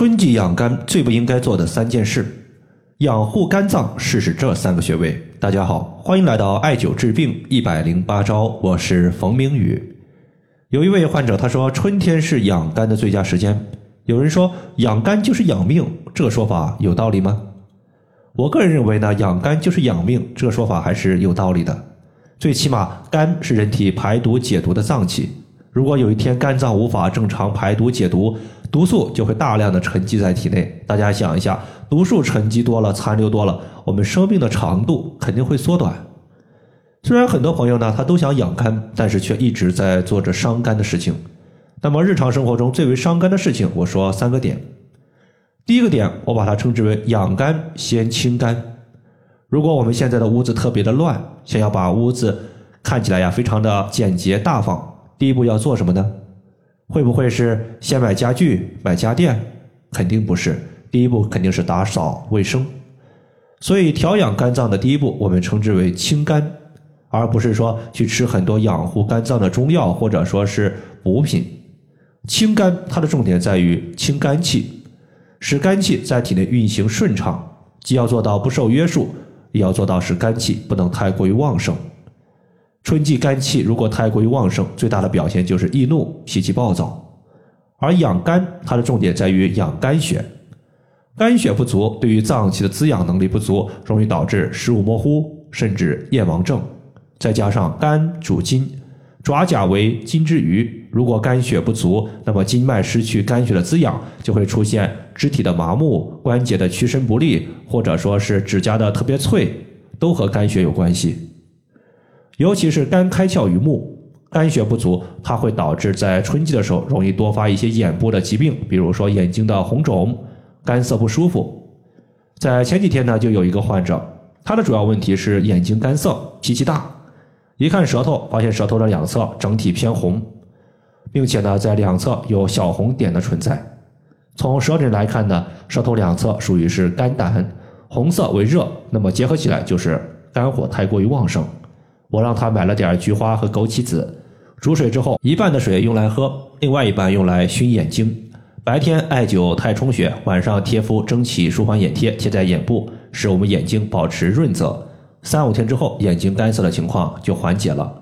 春季养肝最不应该做的三件事，养护肝脏试试这三个穴位。大家好，欢迎来到艾灸治病一百零八招，我是冯明宇。有一位患者他说，春天是养肝的最佳时间。有人说养肝就是养命，这个说法有道理吗？我个人认为呢，养肝就是养命，这个说法还是有道理的。最起码，肝是人体排毒解毒的脏器。如果有一天肝脏无法正常排毒解毒，毒素就会大量的沉积在体内。大家想一下，毒素沉积多了，残留多了，我们生命的长度肯定会缩短。虽然很多朋友呢，他都想养肝，但是却一直在做着伤肝的事情。那么日常生活中最为伤肝的事情，我说三个点。第一个点，我把它称之为养肝先清肝。如果我们现在的屋子特别的乱，想要把屋子看起来呀非常的简洁大方，第一步要做什么呢？会不会是先买家具、买家电？肯定不是，第一步肯定是打扫卫生。所以调养肝脏的第一步，我们称之为清肝，而不是说去吃很多养护肝脏的中药或者说是补品。清肝它的重点在于清肝气，使肝气在体内运行顺畅，既要做到不受约束，也要做到使肝气不能太过于旺盛。春季肝气如果太过于旺盛，最大的表现就是易怒、脾气暴躁。而养肝，它的重点在于养肝血。肝血不足，对于脏器的滋养能力不足，容易导致视物模糊，甚至夜盲症。再加上肝主筋，爪甲为筋之余，如果肝血不足，那么筋脉失去肝血的滋养，就会出现肢体的麻木、关节的屈伸不利，或者说是指甲的特别脆，都和肝血有关系。尤其是肝开窍于目，肝血不足，它会导致在春季的时候容易多发一些眼部的疾病，比如说眼睛的红肿、干涩不舒服。在前几天呢，就有一个患者，他的主要问题是眼睛干涩、脾气大，一看舌头，发现舌头的两侧整体偏红，并且呢，在两侧有小红点的存在。从舌诊来看呢，舌头两侧属于是肝胆，红色为热，那么结合起来就是肝火太过于旺盛。我让他买了点菊花和枸杞子，煮水之后，一半的水用来喝，另外一半用来熏眼睛。白天艾灸太冲穴，晚上贴敷蒸汽舒缓眼贴，贴在眼部，使我们眼睛保持润泽。三五天之后，眼睛干涩的情况就缓解了。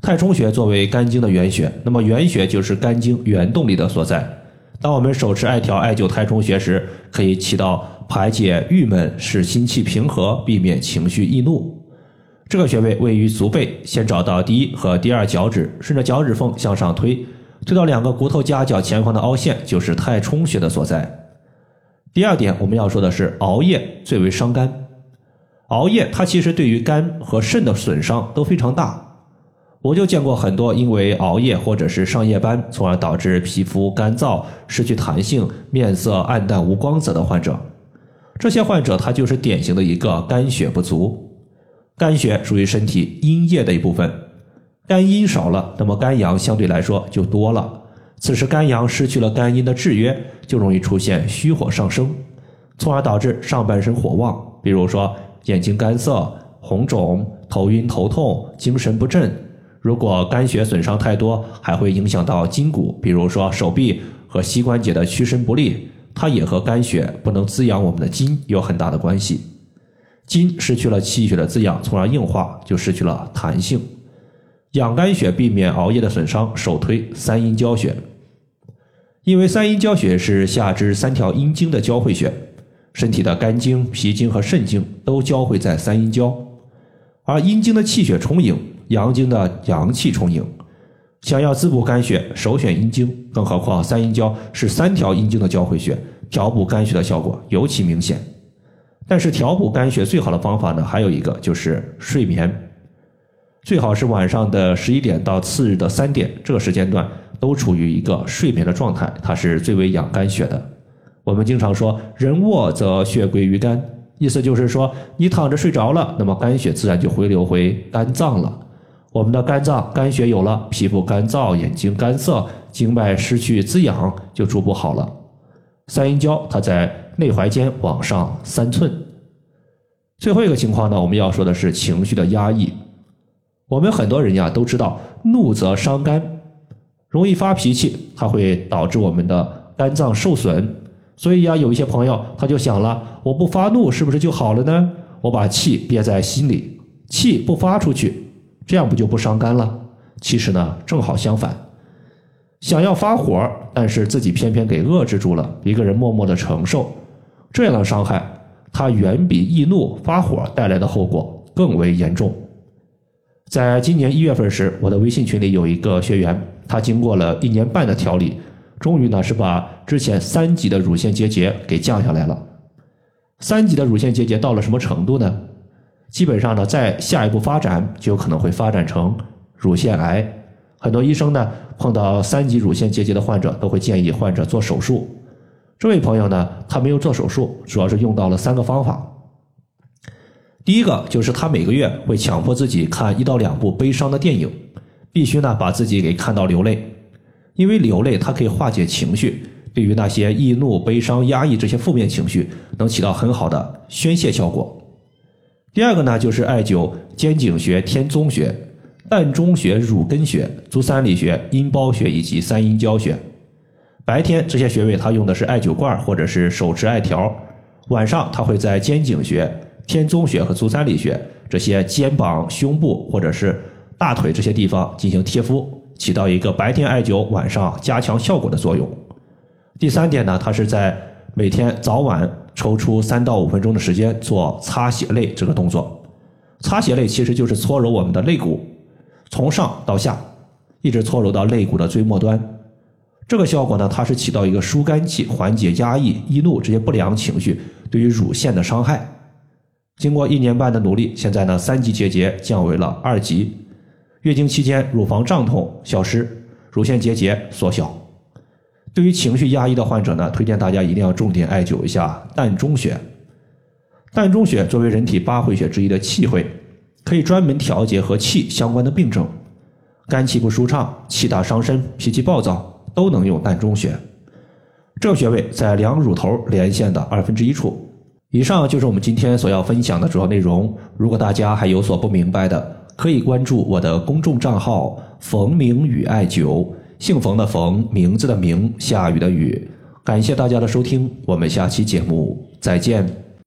太冲穴作为肝经的原穴，那么原穴就是肝经原动力的所在。当我们手持艾条艾灸太冲穴时，可以起到排解郁闷、使心气平和、避免情绪易怒。这个穴位位于足背，先找到第一和第二脚趾，顺着脚趾缝向上推，推到两个骨头夹角前方的凹陷，就是太冲穴的所在。第二点，我们要说的是熬夜最为伤肝。熬夜它其实对于肝和肾的损伤都非常大。我就见过很多因为熬夜或者是上夜班，从而导致皮肤干燥、失去弹性、面色暗淡无光泽的患者。这些患者他就是典型的一个肝血不足。肝血属于身体阴液的一部分，肝阴少了，那么肝阳相对来说就多了。此时肝阳失去了肝阴的制约，就容易出现虚火上升，从而导致上半身火旺，比如说眼睛干涩、红肿、头晕头痛、精神不振。如果肝血损伤太多，还会影响到筋骨，比如说手臂和膝关节的屈伸不利，它也和肝血不能滋养我们的筋有很大的关系。筋失去了气血的滋养，从而硬化，就失去了弹性。养肝血，避免熬夜的损伤，首推三阴交穴。因为三阴交穴是下肢三条阴经的交汇穴，身体的肝经、脾经和肾经都交汇在三阴交。而阴经的气血充盈，阳经的阳气充盈。想要滋补肝血，首选阴经，更何况三阴交是三条阴经的交汇穴，调补肝血的效果尤其明显。但是调补肝血最好的方法呢，还有一个就是睡眠，最好是晚上的十一点到次日的三点这个时间段都处于一个睡眠的状态，它是最为养肝血的。我们经常说“人卧则血归于肝”，意思就是说你躺着睡着了，那么肝血自然就回流回肝脏了。我们的肝脏肝血有了，皮肤干燥、眼睛干涩、经脉失去滋养，就逐步好了。三阴交它在。内踝尖往上三寸。最后一个情况呢，我们要说的是情绪的压抑。我们很多人呀都知道，怒则伤肝，容易发脾气，它会导致我们的肝脏受损，所以呀，有一些朋友他就想了，我不发怒是不是就好了呢？我把气憋在心里，气不发出去，这样不就不伤肝了？其实呢，正好相反，想要发火，但是自己偏偏给遏制住了，一个人默默的承受这样的伤害，它远比易怒发火带来的后果更为严重。在今年一月份时，我的微信群里有一个学员，他经过了一年半的调理。终于呢，是把之前三级的乳腺结节给降下来了。三级的乳腺结节到了什么程度呢？基本上呢，在下一步发展就有可能会发展成乳腺癌。很多医生呢，碰到三级乳腺结节的患者，都会建议患者做手术。这位朋友呢，他没有做手术，主要是用到了三个方法。第一个就是他每个月会强迫自己看一到两部悲伤的电影，必须呢把自己给看到流泪。因为流泪，它可以化解情绪，对于那些易怒、悲伤、压抑这些负面情绪，能起到很好的宣泄效果。第二个呢，就是艾灸肩井穴、天宗穴、膻中穴、乳根穴、足三里穴、阴包穴以及三阴交穴。白天这些穴位它用的是艾灸罐或者是手持艾条，晚上它会在肩井穴、天宗穴和足三里穴这些肩膀、胸部或者是大腿这些地方进行贴敷。起到一个白天艾灸、晚上加强效果的作用。第三点呢，它是在每天早晚抽出三到五分钟的时间做擦血肋这个动作。擦血肋其实就是搓揉我们的肋骨，从上到下，一直搓揉到肋骨的最末端。这个效果呢，它是起到一个疏肝气、缓解压抑、易怒这些不良情绪对于乳腺的伤害。经过一年半的努力，现在呢，三级结节降为了二级。月经期间，乳房胀痛消失，乳腺结节缩小。对于情绪压抑的患者呢，推荐大家一定要重点艾灸一下膻中穴。膻中穴作为人体八会穴之一的气会，可以专门调节和气相关的病症。肝气不舒畅、气大伤身、脾气暴躁，都能用膻中穴。这个穴位在两乳头连线的二分之一处。以上就是我们今天所要分享的主要内容。如果大家还有所不明白的，可以关注我的公众账号“冯明宇艾灸”，姓冯的冯，名字的名，下雨的雨。感谢大家的收听，我们下期节目再见。